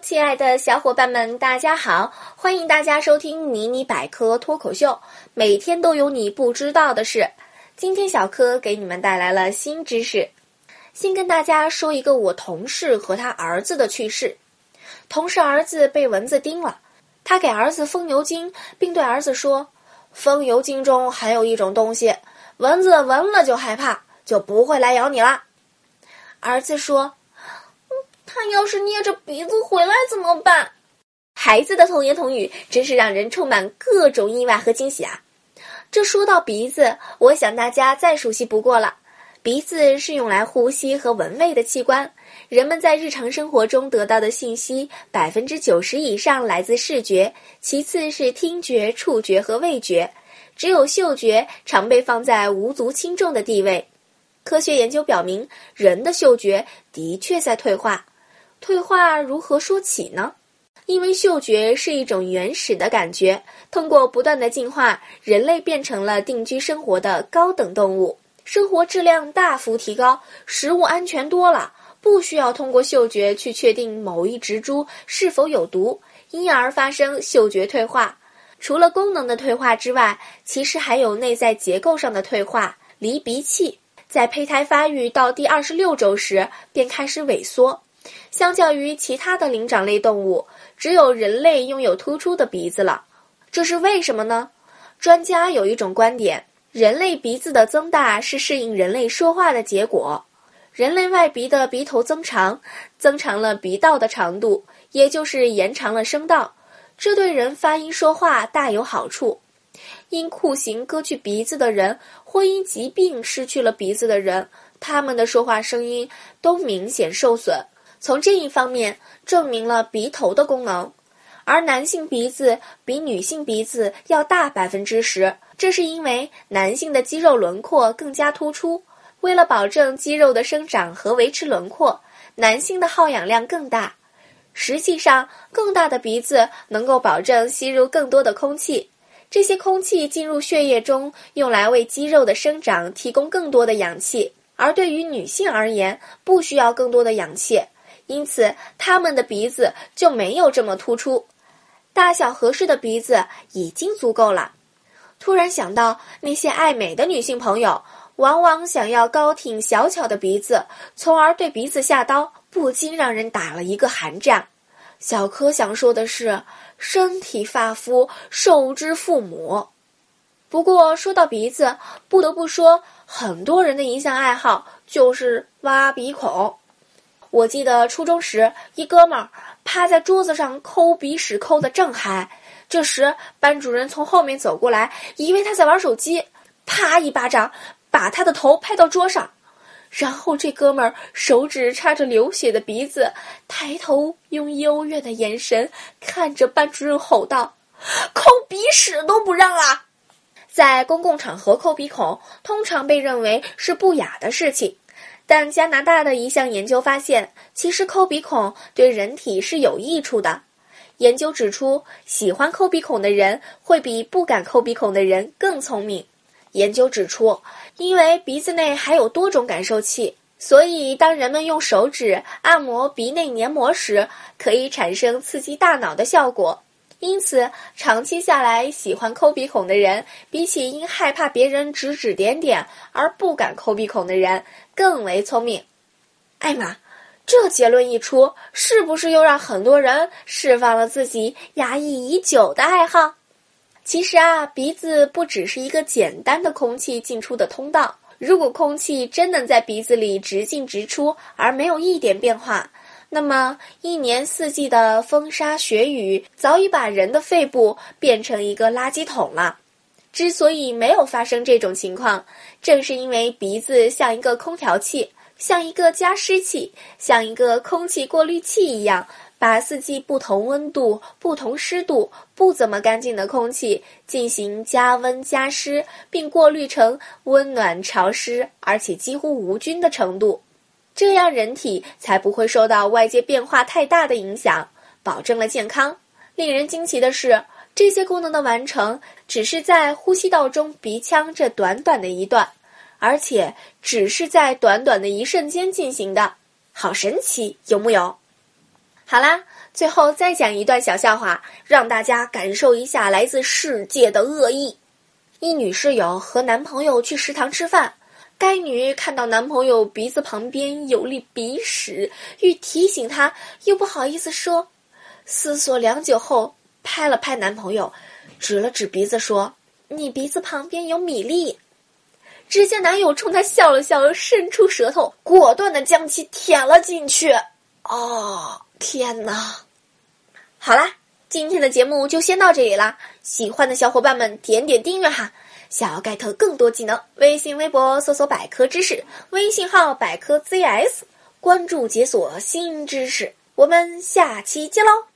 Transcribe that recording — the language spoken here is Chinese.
亲爱的小伙伴们，大家好！欢迎大家收听迷你百科脱口秀，每天都有你不知道的事。今天小柯给你们带来了新知识。先跟大家说一个我同事和他儿子的趣事。同事儿子被蚊子叮了，他给儿子封牛精，并对儿子说：“封牛精中含有一种东西，蚊子闻了就害怕，就不会来咬你啦。”儿子说。他要是捏着鼻子回来怎么办？孩子的童言童语真是让人充满各种意外和惊喜啊！这说到鼻子，我想大家再熟悉不过了。鼻子是用来呼吸和闻味的器官。人们在日常生活中得到的信息，百分之九十以上来自视觉，其次是听觉、触觉和味觉，只有嗅觉常被放在无足轻重的地位。科学研究表明，人的嗅觉的确在退化。退化如何说起呢？因为嗅觉是一种原始的感觉，通过不断的进化，人类变成了定居生活的高等动物，生活质量大幅提高，食物安全多了，不需要通过嗅觉去确定某一植株是否有毒，因而发生嗅觉退化。除了功能的退化之外，其实还有内在结构上的退化。离鼻器在胚胎发育到第二十六周时便开始萎缩。相较于其他的灵长类动物，只有人类拥有突出的鼻子了。这是为什么呢？专家有一种观点：人类鼻子的增大是适应人类说话的结果。人类外鼻的鼻头增长，增长了鼻道的长度，也就是延长了声道，这对人发音说话大有好处。因酷刑割去鼻子的人，或因疾病失去了鼻子的人，他们的说话声音都明显受损。从这一方面证明了鼻头的功能，而男性鼻子比女性鼻子要大百分之十，这是因为男性的肌肉轮廓更加突出。为了保证肌肉的生长和维持轮廓，男性的耗氧量更大。实际上，更大的鼻子能够保证吸入更多的空气，这些空气进入血液中，用来为肌肉的生长提供更多的氧气。而对于女性而言，不需要更多的氧气。因此，他们的鼻子就没有这么突出，大小合适的鼻子已经足够了。突然想到，那些爱美的女性朋友往往想要高挺小巧的鼻子，从而对鼻子下刀，不禁让人打了一个寒战。小柯想说的是，身体发肤受之父母。不过说到鼻子，不得不说，很多人的一项爱好就是挖鼻孔。我记得初中时，一哥们儿趴在桌子上抠鼻屎，抠得正嗨。这时，班主任从后面走过来，以为他在玩手机，啪一巴掌把他的头拍到桌上。然后这哥们儿手指插着流血的鼻子，抬头用幽怨的眼神看着班主任吼道：“抠鼻屎都不让啊！”在公共场合抠鼻孔，通常被认为是不雅的事情。但加拿大的一项研究发现，其实抠鼻孔对人体是有益处的。研究指出，喜欢抠鼻孔的人会比不敢抠鼻孔的人更聪明。研究指出，因为鼻子内还有多种感受器，所以当人们用手指按摩鼻内黏膜时，可以产生刺激大脑的效果。因此，长期下来，喜欢抠鼻孔的人，比起因害怕别人指指点点而不敢抠鼻孔的人，更为聪明。艾玛，这结论一出，是不是又让很多人释放了自己压抑已久的爱好？其实啊，鼻子不只是一个简单的空气进出的通道。如果空气真能在鼻子里直进直出，而没有一点变化，那么，一年四季的风沙雪雨早已把人的肺部变成一个垃圾桶了。之所以没有发生这种情况，正是因为鼻子像一个空调器，像一个加湿器，像一个空气过滤器一样，把四季不同温度、不同湿度、不怎么干净的空气进行加温加湿，并过滤成温暖潮湿而且几乎无菌的程度。这样人体才不会受到外界变化太大的影响，保证了健康。令人惊奇的是，这些功能的完成只是在呼吸道中鼻腔这短短的一段，而且只是在短短的一瞬间进行的，好神奇，有木有？好啦，最后再讲一段小笑话，让大家感受一下来自世界的恶意。一女室友和男朋友去食堂吃饭，该女看到男朋友鼻子旁边有粒鼻屎，欲提醒他，又不好意思说。思索良久后，拍了拍男朋友，指了指鼻子说：“你鼻子旁边有米粒。”只见男友冲她笑了笑，伸出舌头，果断的将其舔了进去。哦，天哪！好啦，今天的节目就先到这里啦。喜欢的小伙伴们点点订阅哈。想要 get 更多技能，微信、微博搜索“百科知识”，微信号“百科 ZS”，关注解锁新知识。我们下期见喽！